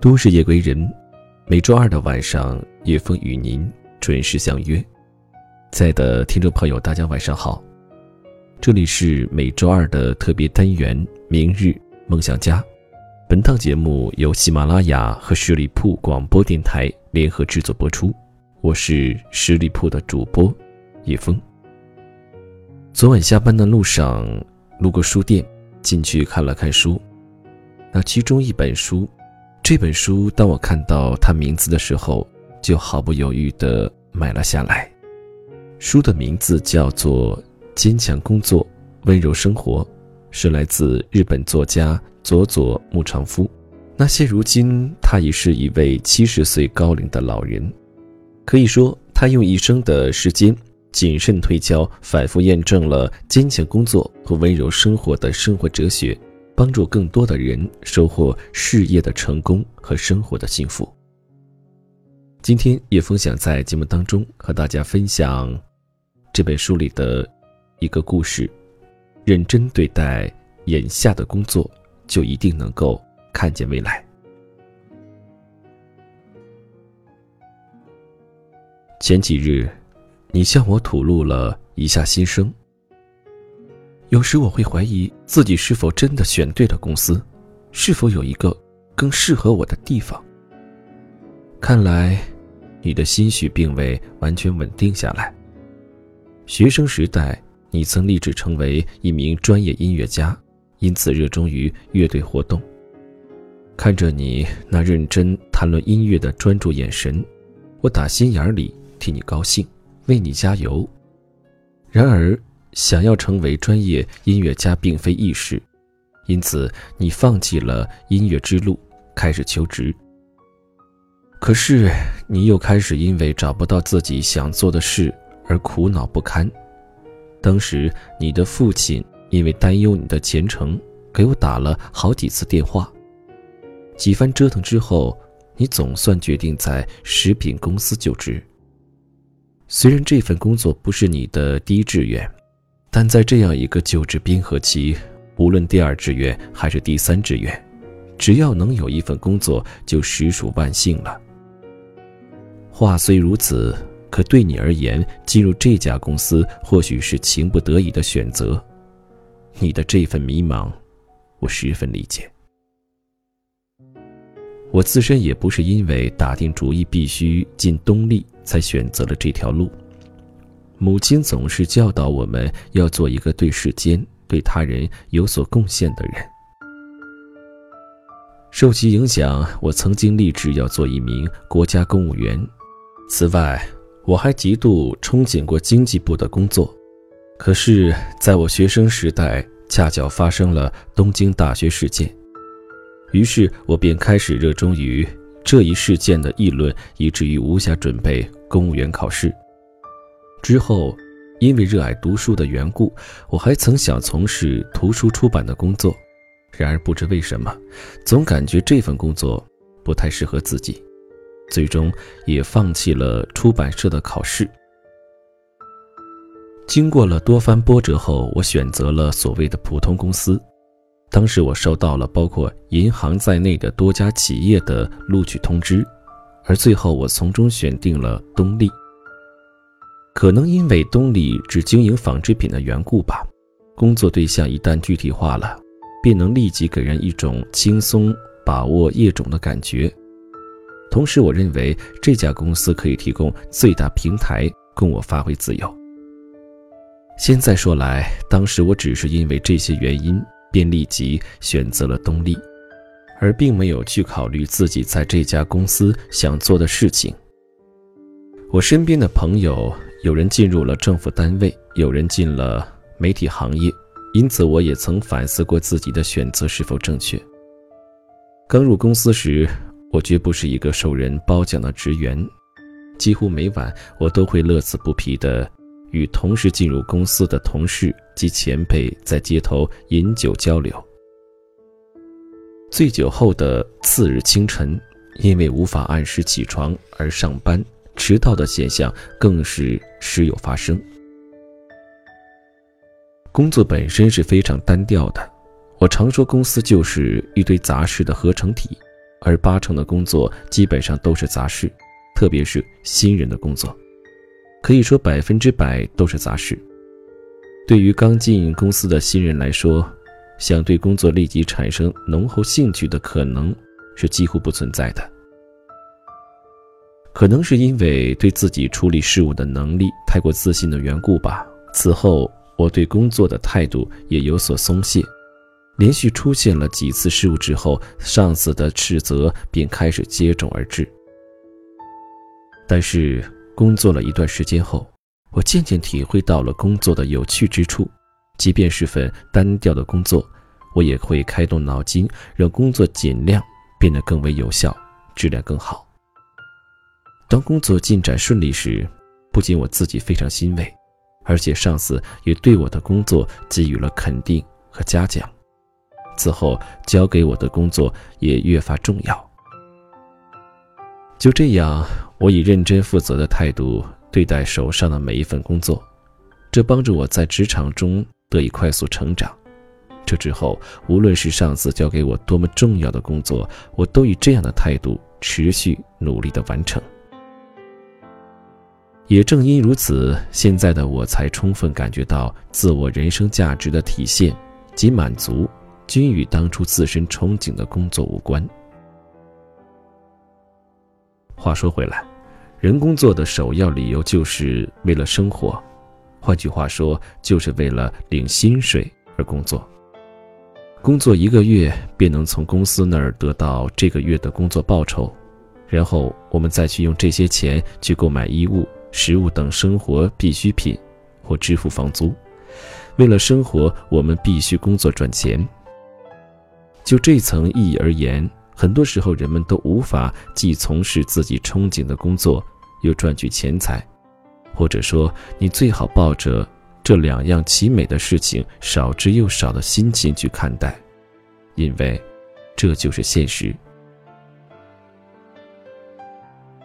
都市夜归人，每周二的晚上，叶枫与您准时相约。在的听众朋友，大家晚上好，这里是每周二的特别单元《明日梦想家》。本档节目由喜马拉雅和十里铺广播电台联合制作播出，我是十里铺的主播叶枫。昨晚下班的路上，路过书店，进去看了看书，那其中一本书。这本书，当我看到它名字的时候，就毫不犹豫地买了下来。书的名字叫做《坚强工作，温柔生活》，是来自日本作家佐佐木长夫。那现如今，他已是一位七十岁高龄的老人。可以说，他用一生的时间，谨慎推敲，反复验证了坚强工作和温柔生活的生活哲学。帮助更多的人收获事业的成功和生活的幸福。今天叶枫想在节目当中和大家分享这本书里的一个故事：认真对待眼下的工作，就一定能够看见未来。前几日，你向我吐露了一下心声。有时我会怀疑自己是否真的选对了公司，是否有一个更适合我的地方。看来，你的心绪并未完全稳定下来。学生时代，你曾立志成为一名专业音乐家，因此热衷于乐队活动。看着你那认真谈论音乐的专注眼神，我打心眼里替你高兴，为你加油。然而，想要成为专业音乐家并非易事，因此你放弃了音乐之路，开始求职。可是你又开始因为找不到自己想做的事而苦恼不堪。当时你的父亲因为担忧你的前程，给我打了好几次电话。几番折腾之后，你总算决定在食品公司就职。虽然这份工作不是你的第一志愿。但在这样一个就职冰河期，无论第二志愿还是第三志愿，只要能有一份工作，就实属万幸了。话虽如此，可对你而言，进入这家公司或许是情不得已的选择。你的这份迷茫，我十分理解。我自身也不是因为打定主意必须进东丽，才选择了这条路。母亲总是教导我们要做一个对世间、对他人有所贡献的人。受其影响，我曾经立志要做一名国家公务员。此外，我还极度憧憬过经济部的工作。可是，在我学生时代，恰巧发生了东京大学事件，于是我便开始热衷于这一事件的议论，以至于无暇准备公务员考试。之后，因为热爱读书的缘故，我还曾想从事图书出版的工作。然而不知为什么，总感觉这份工作不太适合自己，最终也放弃了出版社的考试。经过了多番波折后，我选择了所谓的普通公司。当时我收到了包括银行在内的多家企业的录取通知，而最后我从中选定了东丽。可能因为东丽只经营纺织品的缘故吧，工作对象一旦具体化了，便能立即给人一种轻松把握业种的感觉。同时，我认为这家公司可以提供最大平台供我发挥自由。现在说来，当时我只是因为这些原因，便立即选择了东丽，而并没有去考虑自己在这家公司想做的事情。我身边的朋友。有人进入了政府单位，有人进了媒体行业，因此我也曾反思过自己的选择是否正确。刚入公司时，我绝不是一个受人褒奖的职员，几乎每晚我都会乐此不疲地与同时进入公司的同事及前辈在街头饮酒交流。醉酒后的次日清晨，因为无法按时起床而上班。迟到的现象更是时有发生。工作本身是非常单调的。我常说，公司就是一堆杂事的合成体，而八成的工作基本上都是杂事，特别是新人的工作，可以说百分之百都是杂事。对于刚进公司的新人来说，想对工作立即产生浓厚兴趣的可能是几乎不存在的。可能是因为对自己处理事务的能力太过自信的缘故吧。此后，我对工作的态度也有所松懈。连续出现了几次失误之后，上司的斥责便开始接踵而至。但是工作了一段时间后，我渐渐体会到了工作的有趣之处。即便是份单调的工作，我也会开动脑筋，让工作尽量变得更为有效，质量更好。当工作进展顺利时，不仅我自己非常欣慰，而且上司也对我的工作给予了肯定和嘉奖。此后交给我的工作也越发重要。就这样，我以认真负责的态度对待手上的每一份工作，这帮助我在职场中得以快速成长。这之后，无论是上司交给我多么重要的工作，我都以这样的态度持续努力的完成。也正因如此，现在的我才充分感觉到自我人生价值的体现及满足。均与当初自身憧憬的工作无关。话说回来，人工作的首要理由就是为了生活，换句话说，就是为了领薪水而工作。工作一个月便能从公司那儿得到这个月的工作报酬，然后我们再去用这些钱去购买衣物、食物等生活必需品，或支付房租。为了生活，我们必须工作赚钱。就这层意义而言，很多时候人们都无法既从事自己憧憬的工作，又赚取钱财，或者说，你最好抱着这两样其美的事情少之又少的心情去看待，因为这就是现实。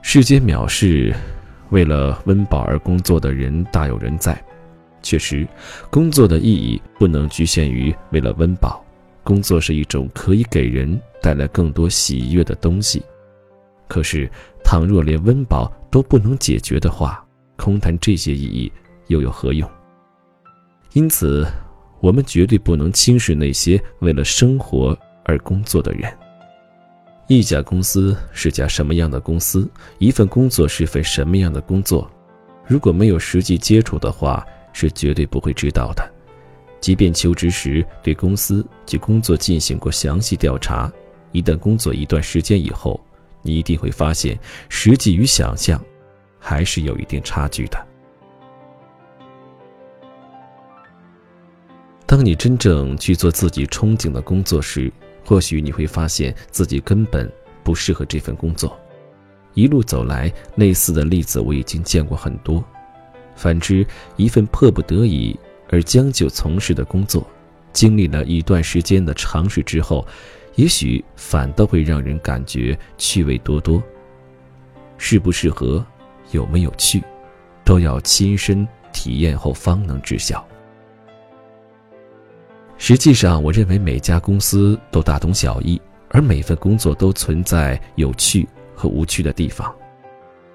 世间藐视，为了温饱而工作的人大有人在。确实，工作的意义不能局限于为了温饱。工作是一种可以给人带来更多喜悦的东西，可是，倘若连温饱都不能解决的话，空谈这些意义又有何用？因此，我们绝对不能轻视那些为了生活而工作的人。一家公司是家什么样的公司？一份工作是份什么样的工作？如果没有实际接触的话，是绝对不会知道的。即便求职时对公司及工作进行过详细调查，一旦工作一段时间以后，你一定会发现，实际与想象还是有一定差距的。当你真正去做自己憧憬的工作时，或许你会发现自己根本不适合这份工作。一路走来，类似的例子我已经见过很多。反之，一份迫不得已。而将就从事的工作，经历了一段时间的尝试之后，也许反倒会让人感觉趣味多多。适不适合，有没有趣，都要亲身体验后方能知晓。实际上，我认为每家公司都大同小异，而每份工作都存在有趣和无趣的地方。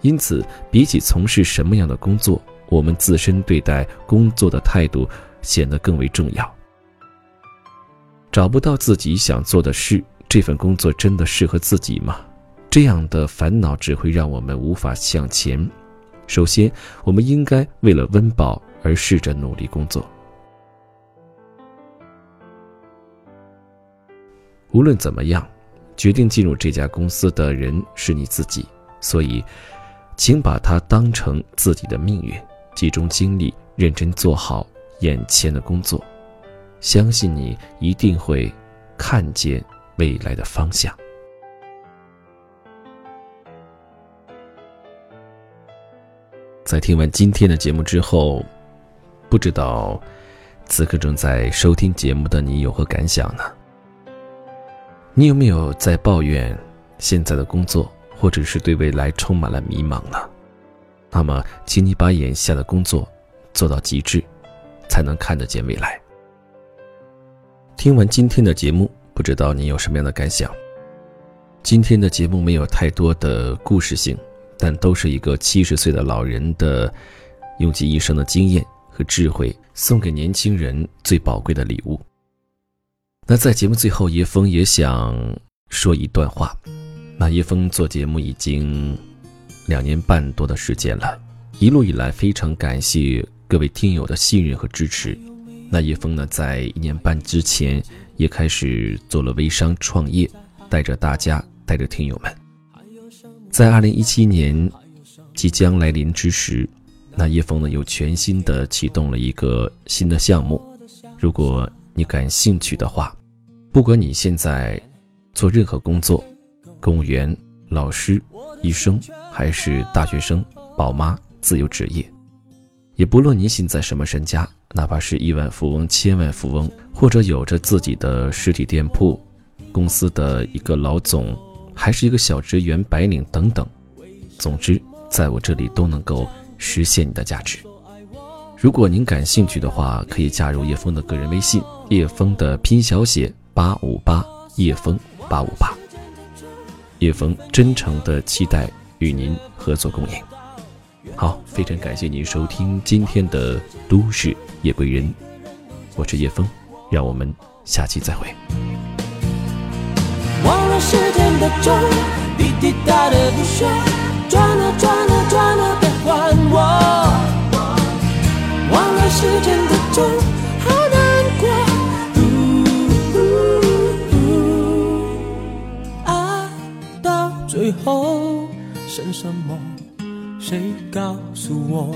因此，比起从事什么样的工作，我们自身对待工作的态度显得更为重要。找不到自己想做的事，这份工作真的适合自己吗？这样的烦恼只会让我们无法向前。首先，我们应该为了温饱而试着努力工作。无论怎么样，决定进入这家公司的人是你自己，所以，请把它当成自己的命运。集中精力，认真做好眼前的工作，相信你一定会看见未来的方向。在听完今天的节目之后，不知道此刻正在收听节目的你有何感想呢？你有没有在抱怨现在的工作，或者是对未来充满了迷茫呢？那么，请你把眼下的工作做到极致，才能看得见未来。听完今天的节目，不知道你有什么样的感想？今天的节目没有太多的故事性，但都是一个七十岁的老人的用尽一生的经验和智慧，送给年轻人最宝贵的礼物。那在节目最后，叶峰也想说一段话。那叶峰做节目已经两年半多的时间了，一路以来非常感谢各位听友的信任和支持。那叶峰呢，在一年半之前也开始做了微商创业，带着大家，带着听友们，在二零一七年即将来临之时，那叶峰呢又全新的启动了一个新的项目。如果你感兴趣的话，不管你现在做任何工作，公务员、老师、医生，还是大学生、宝妈、自由职业，也不论你现在什么身家。哪怕是亿万富翁、千万富翁，或者有着自己的实体店铺、公司的一个老总，还是一个小职员、白领等等，总之，在我这里都能够实现你的价值。如果您感兴趣的话，可以加入叶峰的个人微信，叶峰的拼小写八五八，叶峰八五八。叶枫真诚的期待与您合作共赢。好，非常感谢您收听今天的《都市夜归人》，我是叶枫，让我们下期再会。忘了时间的钟，滴滴答的不休，什么？谁告诉我？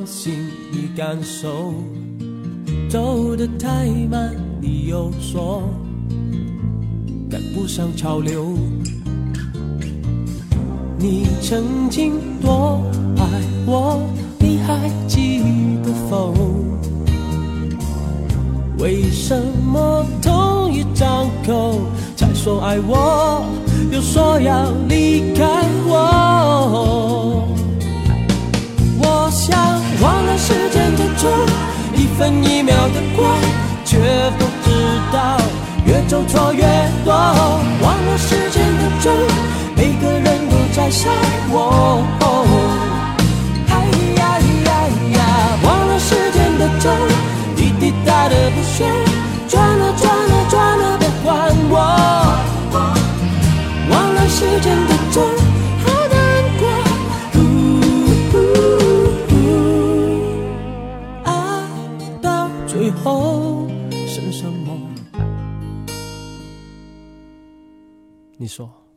关心你感受，走得太慢，你又说赶不上潮流。你曾经多爱我，你还记得否？为什么同一张口才说爱我，又说要离开我？一秒的过，却不知道越走错越多。忘了时间的钟，每个人都在笑我。哎呀呀呀！忘了时间的钟，滴滴答的不休，转了转了转了，别还我。忘了时间的钟。说。